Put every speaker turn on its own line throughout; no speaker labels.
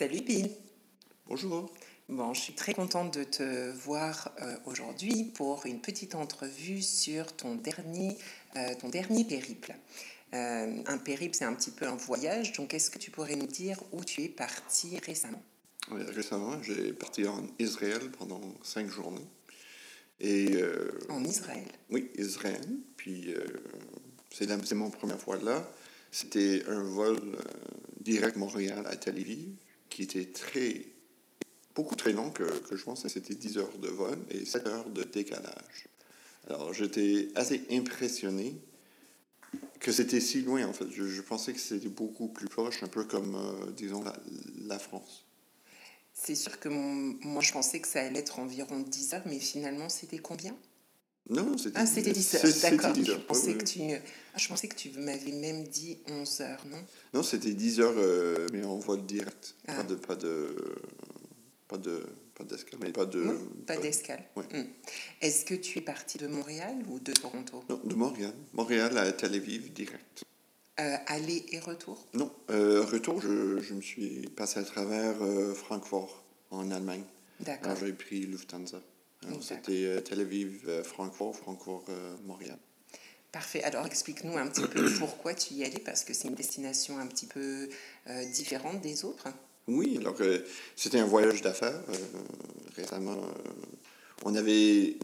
Salut Bill.
Bonjour.
Bon, je suis très contente de te voir euh, aujourd'hui pour une petite entrevue sur ton dernier, euh, ton dernier périple. Euh, un périple, c'est un petit peu un voyage, donc est-ce que tu pourrais nous dire où tu es parti récemment?
Oui, récemment, j'ai parti en Israël pendant cinq journées. Et,
en Israël?
Oui, Israël. Puis c'est ma première fois là. C'était un vol direct Montréal à Tel Aviv qui était très, beaucoup très long que, que je pensais. C'était 10 heures de vol et 7 heures de décalage. Alors, j'étais assez impressionné que c'était si loin, en fait. Je, pensais que c'était beaucoup plus proche, un peu comme, euh, disons, la, la France.
C'est sûr que moi, je pensais que ça allait être environ 10 heures, mais finalement, c'était combien?
Non, c'était
ah, c'était 10 heures, d'accord. Je, pensais que tu, ah, je pensais que tu m'avais même dit 11 heures, non?
Non, c'était 10 heures, euh, mais en vol direct. Pas ah. de... Pas de... Pas de pas d'escale, mais pas de...
pas, d'escale. Hmm. Est-ce que tu es parti de Montréal ou de Toronto?
Non, de Montréal. Montréal à Tel Aviv, direct.
Euh, aller et retour?
Non, euh, retour, je, je, me suis passé à travers Francfort, en Allemagne. D'accord. j'ai pris Lufthansa. C'était euh, Tel Aviv, euh, Francfort, Francfort, euh, Montréal.
Parfait. Alors explique-nous un petit peu pourquoi tu y allais, parce que c'est une destination un petit peu différente des autres.
Oui, alors c'était un voyage d'affaires. récemment, on avait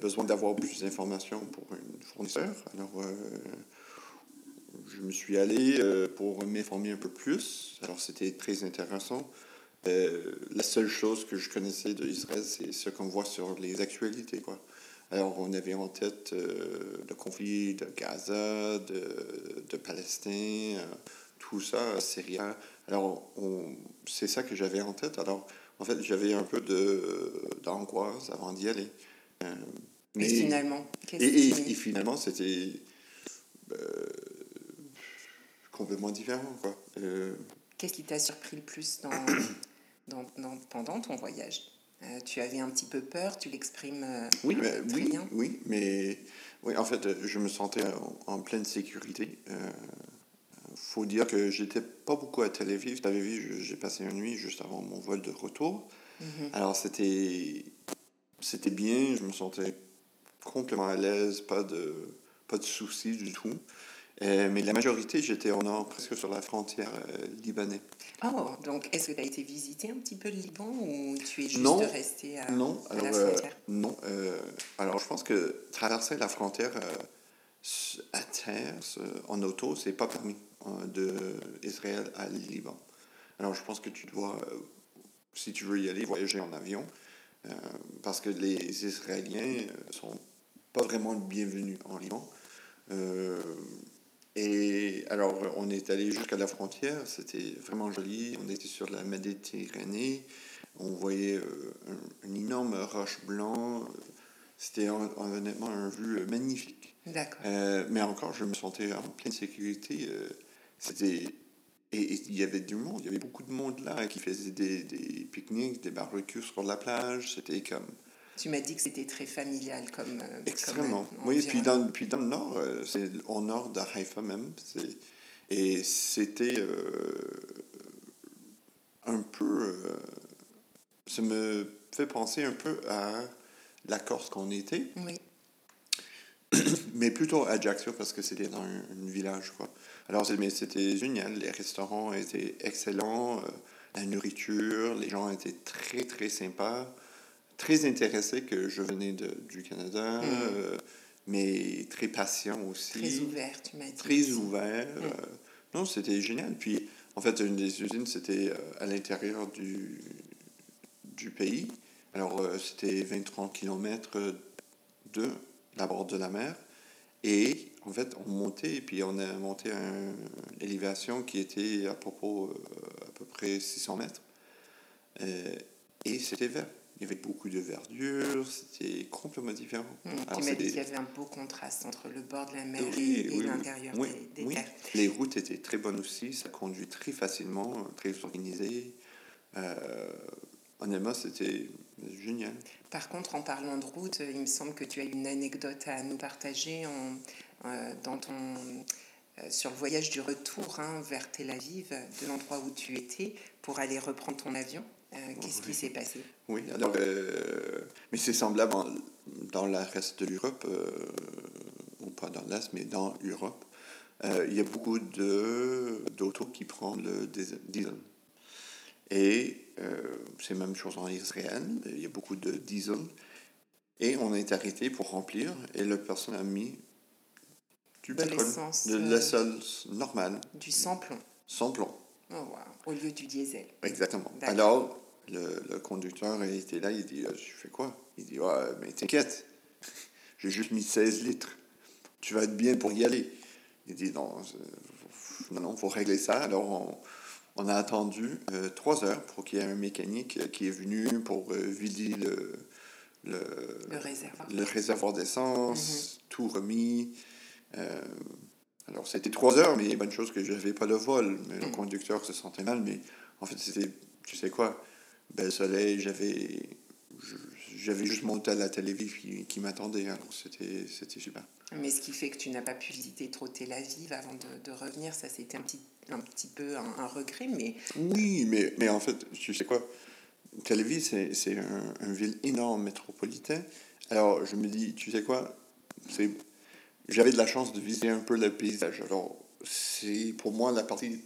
besoin d'avoir plus d'informations pour un fournisseur. Alors, je me suis allé pour m'informer un peu plus. Alors, c'était très intéressant. Euh, la seule chose que je connaissais de Israël, c'est ce qu'on voit sur les actualités. Quoi. Alors, on avait en tête euh, le conflit de Gaza, de, de Palestine, euh, tout ça, Syrie. Alors, c'est ça que j'avais en tête. Alors, en fait, j'avais un peu d'angoisse avant d'y aller.
mais, et finalement,
et, et, finalement, c'était complètement différent. Quoi.
Qu'est-ce qui t'a surpris le plus dans, dans, pendant ton voyage. Euh, tu avais un petit peu peur, tu l'exprimes euh,
oui, mais, oui, bien. Oui, mais oui, en fait, je me sentais en, pleine sécurité. Il euh, faut dire que j'étais pas beaucoup à Tel Aviv. Tel Aviv, j'ai passé une nuit juste avant mon vol de retour. Mhm. Alors, c'était c'était bien, je me sentais complètement à l'aise, pas de, pas de soucis du tout. Euh, mais la majorité, j'étais en nord, presque sur la frontière euh, libanaise.
Oh, donc est-ce que tu as été visiter un petit peu le Liban ou tu es juste resté à,
non,
la
euh, frontière? Non, alors je pense que traverser la frontière à terre, en auto, c'est pas permis de Israël à Liban. Alors je pense que tu dois, si tu veux y aller, voyager en avion, parce que les Israéliens sont pas vraiment bienvenus en Liban. Et alors, on est allé jusqu'à la frontière, c'était vraiment joli. On était sur la Méditerranée, on voyait euh, une énorme roche blanc. C'était honnêtement un vue magnifique.
D'accord.
Euh, mais encore, je me sentais en pleine sécurité. Euh, c'était. Et, il y avait du monde, il y avait beaucoup de monde là qui faisait des, des pique-niques, des barbecues sur la plage. C'était comme
tu m'as dit que c'était très familial comme. Euh,
Extrêmement. oui, puis dans, puis dans le nord, euh, c'est au nord de Haïfa même. Et c'était euh, un peu. ça me fait penser un peu à la Corse qu'on était.
Oui.
mais plutôt à Ajaccio parce que c'était dans un, village. Quoi. Alors, mais c'était génial. Les restaurants étaient excellents. la nourriture, les gens étaient très, très sympas très intéressé que je venais de, du Canada, mm. euh, mais très patient aussi.
Très ouvert, tu m'as dit.
Très ouvert. Mm. Euh, non, c'était génial. Puis, en fait, une des usines, c'était euh, à l'intérieur du, du pays. Alors, c'était 20-30 km de la bord de la mer. Et en fait, on montait, et puis on a monté à une élévation qui était à propos à peu près 600 mètres. et c'était vert. Il y avait beaucoup de verdure, c'était complètement différent.
Mmh, tu m'as dit qu'il y avait un beau contraste entre le bord de la mer et, l'intérieur des, terres.
Les routes étaient très bonnes aussi, ça conduit très facilement, très organisé. Euh, honnêtement, c'était génial.
Par contre, en parlant de route, il me semble que tu as une anecdote à nous partager en, euh, dans ton sur le voyage du retour hein, vers Tel Aviv, de l'endroit où tu étais, pour aller reprendre ton avion. Qu'est-ce qui s'est passé?
Oui, alors, mais c'est semblable dans le reste de l'Europe, ou pas dans l'Est, mais dans l'Europe. il y a beaucoup d'autos qui prennent le diesel. Et c'est la même chose en Israël, il y a beaucoup de diesel. Et on est arrêté pour remplir, et la personne a mis
du pétrole,
de euh, l'essence normale.
Du sans-plomb.
Sans-plomb.
Oh, Au lieu du diesel.
Exactement. Alors, le, le, conducteur était là, il dit, euh, je fais quoi? Il dit, ouais, mais t'inquiète, j'ai juste mis 16 litres. Tu vas être bien pour y aller. Il dit, non, non, faut régler ça. Alors, on, on a attendu euh, trois heures pour qu'il y ait un mécanique qui est venu pour vider le,
le, réservoir,
le réservoir d'essence, mhm. tout remis. Euh, alors, c'était trois heures, mais bonne chose que je n'avais pas le vol. Mais le mhm. conducteur se sentait mal. Mais en fait, c'était, tu sais quoi, bel soleil, j'avais, j'avais juste monté à la télévision qui, qui m'attendait. Alors, c'était, c'était super.
Mais ce qui fait que tu n'as pas pu visiter trop Tel Aviv avant de, de revenir, ça, c'était un petit, un petit peu un, un regret. Mais...
Oui, mais, mais en fait, tu sais quoi, Tel Aviv, c'est un, une ville énorme, métropolitain. Alors, je me dis, tu sais quoi, j'avais de la chance de visiter un peu le paysage. Alors, c'est pour moi la partie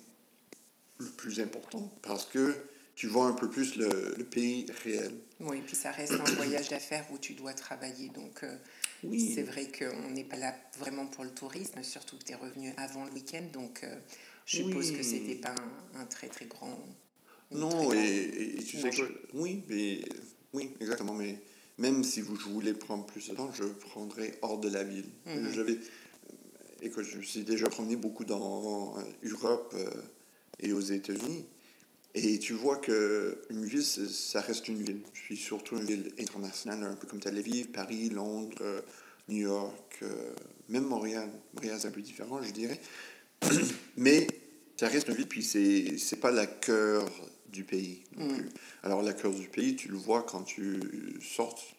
le plus importante parce que tu vois un peu plus le, le pays réel.
Oui, et puis ça reste un voyage d'affaires où tu dois travailler. Donc, euh, oui. c'est vrai qu'on n'est pas là vraiment pour le tourisme, surtout que tu es revenu avant le week-end. Donc, euh, je suppose que c'était pas un, un, très, très grand
non, et, tu sais quoi? Oui, mais, oui, exactement. Mais même si vous, je voulais prendre plus de temps, je prendrais hors de la ville. Mhm. J'avais, écoute, je me suis déjà promené beaucoup dans l'Europe euh, euh, et aux États-Unis. Et tu vois que une ville, ça reste une ville. Je suis surtout une ville internationale, un peu comme Tel Aviv, Paris, Londres, euh, New York, même Montréal. Montréal, c'est un peu différent, je dirais. Mais ça reste une ville, puis c'est, c'est pas la cœur du pays non mm. plus. Alors, la cœur du pays, tu le vois quand tu sortes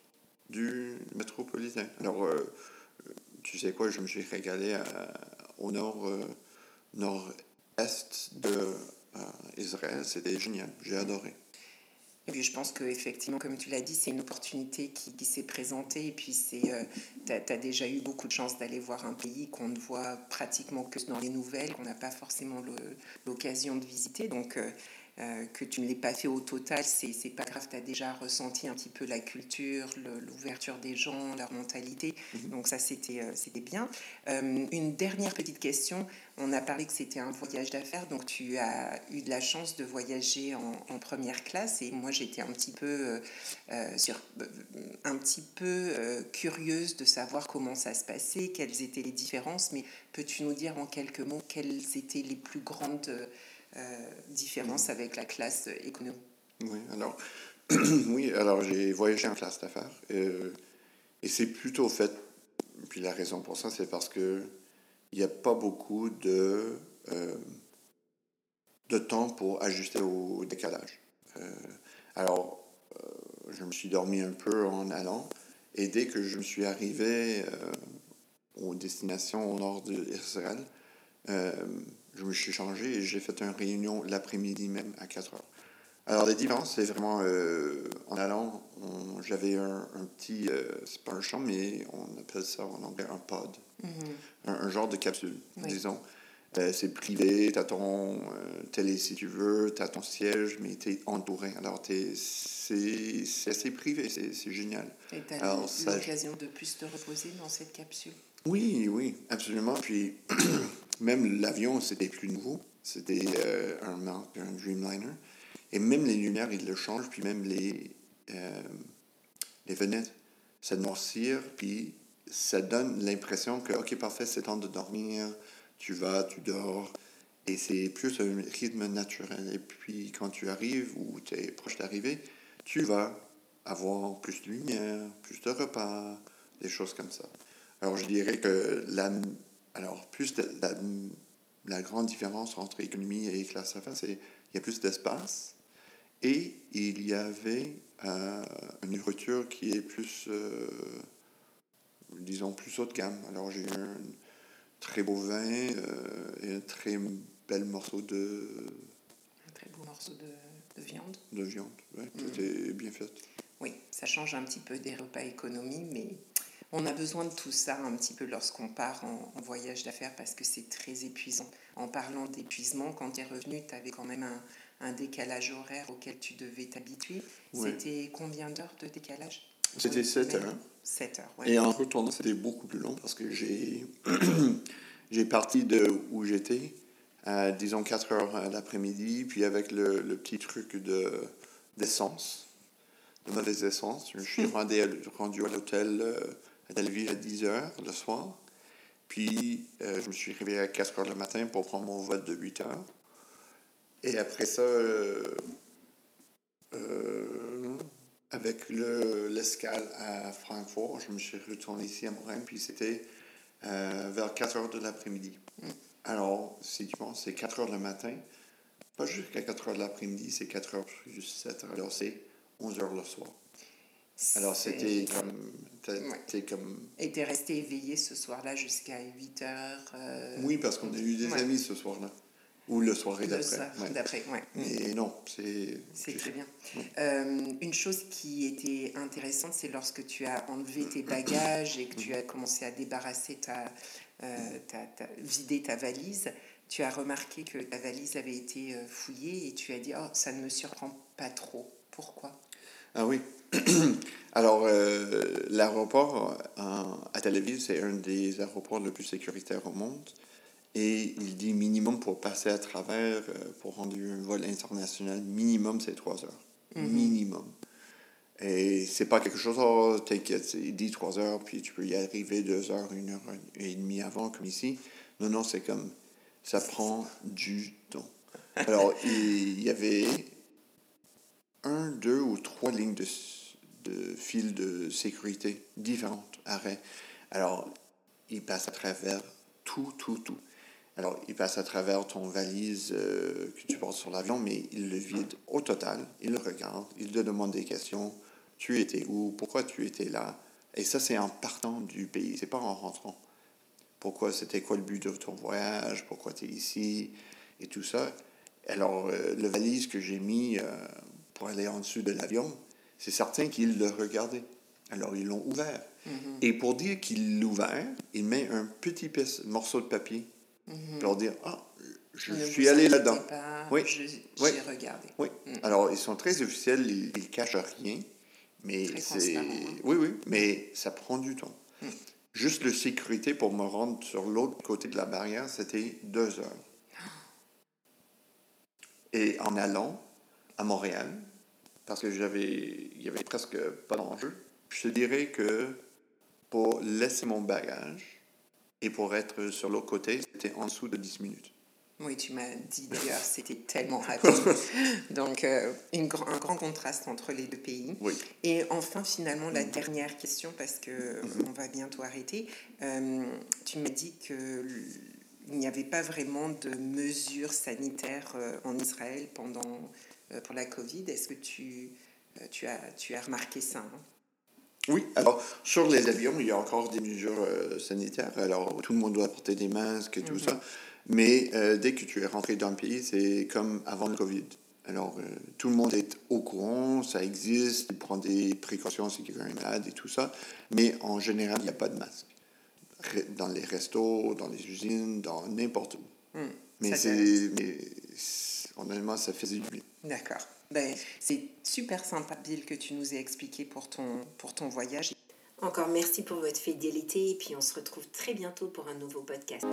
du métropolitain. Alors, euh, tu sais quoi, je me suis régalé au nord, euh, nord-est de euh, Israël. C'était génial. J'ai adoré.
Et puis je pense qu'effectivement, comme tu l'as dit, c'est une opportunité qui, s'est présentée. Et puis tu as, déjà eu beaucoup de chance d'aller voir un pays qu'on ne voit pratiquement que dans les nouvelles, qu'on n'a pas forcément l'occasion de visiter. Donc euh, que tu ne l'aies pas fait au total, c'est pas grave, tu as déjà ressenti un petit peu la culture, l'ouverture des gens, leur mentalité. Mhm. Donc ça, c'était euh, c'était bien. Euh, une dernière petite question. On a parlé que c'était un voyage d'affaires, donc tu as eu de la chance de voyager en, en première classe et moi j'étais un petit peu, sur, un petit peu curieuse de savoir comment ça se passait, quelles étaient les différences, mais peux-tu nous dire en quelques mots quelles étaient les plus grandes euh, différence avec la classe économique.
Oui, alors, oui, alors j'ai voyagé en classe d'affaires euh, et c'est plutôt fait, puis la raison pour ça, c'est parce que il n'y a pas beaucoup de, euh, de temps pour ajuster au décalage. alors, je me suis dormi un peu en allant et dès que je me suis arrivé aux destinations au nord d'Israël, je me suis changé et j'ai fait une réunion l'après-midi même à 4 heures. Alors, les différences, c'est vraiment euh, en allant, j'avais un, petit, euh, c'est pas un champ, mais on appelle ça en anglais un pod, mm-hmm. un, genre de capsule, disons. Euh, c'est privé, tu as ton télé si tu veux, tu as ton siège, mais tu es entouré. Alors, c'est assez privé, c'est génial.
Et tu as l'occasion de plus te reposer dans cette capsule?
Oui, oui, absolument. Puis. Même l'avion, c'était plus nouveau. C'était euh, un, un Dreamliner. Et même les lumières, ils le changent. Puis même les, euh, les fenêtres, ça noircir. Puis ça donne l'impression que, OK, parfait, c'est temps de dormir. Tu vas, tu dors. Et c'est plus un rythme naturel. Et puis quand tu arrives ou tu es proche d'arriver, tu vas avoir plus de lumière, plus de repas, des choses comme ça. Alors je dirais que la alors, plus la, la, grande différence entre économie et classe affaires, c'est qu'il y a plus d'espace et il y avait euh, une nourriture qui est plus, euh, disons, plus haut de gamme. Alors, j'ai eu très beau vin et un très bel morceau de.
Un très beau morceau de, de viande.
De viande, oui, c'était bien fait.
Oui, ça change un petit peu des repas économie, mais on a besoin de tout ça un petit peu lorsqu'on part en, voyage d'affaires parce que c'est très épuisant. En parlant d'épuisement, quand tu es revenu, tu avais quand même un, un, décalage horaire auquel tu devais t'habituer. C'était combien d'heures de décalage?
C'était 7 heures.
7 heures, ouais.
Et en retournant, c'était beaucoup plus long parce que j'ai, j'ai parti de où j'étais à, disons, 4 heures l'après-midi, puis avec le, le petit truc de, d'essence de mauvaise essence. Je suis rendu, rendu à l'hôtel euh, à Belleville à 10 h le soir. Puis, euh, je me suis réveillé à 4 h le matin pour prendre mon vote de 8 h. Et après ça, euh, avec l'escale à Francfort, je me suis retourné ici à Montréal, puis c'était vers 4 h de l'après-midi. Alors, si tu penses, c'est 4 h le matin, pas jusqu'à 4 h de l'après-midi, c'est 4 h juste 7 h. Alors, c'est 11 heures le soir. Alors, c'était comme, comme...
Et t'es resté éveillé ce soir-là jusqu'à 8 heures euh,
Oui, parce qu'on a eu des amis ce soir-là. Ou le soir d'après.
Ouais. d'après, ouais.
Mais non, c'est...
C'est très bien. Euh, une chose qui était intéressante, c'est lorsque tu as enlevé tes bagages et que tu as commencé à débarrasser ta, euh, ta, ta, vider ta valise, tu as remarqué que ta valise avait été fouillée et tu as dit, oh, ça ne me surprend pas trop. Pourquoi?
Ah oui. Alors, euh, l'aéroport à Tel Aviv, c'est un des aéroports les plus sécuritaires au monde. Et il dit minimum pour passer à travers, euh, pour rendre un vol international, minimum c'est trois heures. Mhm. Minimum. Et c'est pas quelque chose, oh, t'inquiète, il dit trois heures, puis tu peux y arriver deux heures, une heure et demie avant, comme ici. Non, non, c'est comme, ça prend du temps. Alors, il y avait un, deux ou trois lignes de, de de sécurité différentes, arrêts. Alors, il passe à travers tout, tout, tout. Alors, il passe à travers ton valise euh, que tu portes sur l'avion, mais il le vide au total. Il le regarde, il te demande des questions. Tu étais où? Pourquoi tu étais là? Et ça, c'est en partant du pays, c'est pas en rentrant. Pourquoi c'était quoi le but de ton voyage? Pourquoi tu es ici? Et tout ça. Alors, euh, le valise que j'ai mis euh, pour aller en dessous de l'avion, c'est certain qu'ils le regardaient. Alors, ils l'ont ouvert. Mm-hmm. Et pour dire qu'il l'ouvert, il met un petit morceau de papier mm-hmm. pour dire Ah, je suis allé là-dedans.
Oui, j'ai regardé.
Oui. Mm. Alors, ils sont très officiels, ils ne cachent rien. Mais c'est. Hein. Oui, oui, mais ça prend du temps. Mm. Juste le sécurité pour me rendre sur l'autre côté de la barrière, c'était deux heures. Et en allant à Montréal, parce que j'avais, il y avait presque pas d'enjeu. Je te dirais que pour laisser mon bagage et pour être sur l'autre côté, c'était en dessous de 10 minutes.
Oui, tu m'as dit d'ailleurs, c'était tellement rapide. Donc, euh, une, un grand contraste entre les deux pays.
Oui.
Et enfin, finalement, la dernière question, parce que mhm. on va bientôt arrêter. Euh, tu m'as dit que il n'y avait pas vraiment de mesures sanitaires euh, en Israël pendant pour la Covid. Est-ce que tu, euh, tu, as, tu as remarqué ça hein?
Oui, alors sur les avions, il y a encore des mesures euh, sanitaires. Alors tout le monde doit porter des masques et tout mhm. ça. Mais dès que tu es rentré dans le pays, c'est comme avant le Covid. Alors tout le monde est au courant, ça existe, il prend des précautions si quelqu'un est malade et tout ça. Mais en général, il n'y a pas de masque. Dans les restos, dans les usines, dans n'importe où. Hmm. mais c'est honnêtement, ça faisait du.
D'accord. Ben, c'est super sympa, Bill, que tu nous aies expliqué pour ton, pour ton voyage.
Encore merci pour votre fidélité et puis on se retrouve très bientôt pour un nouveau podcast.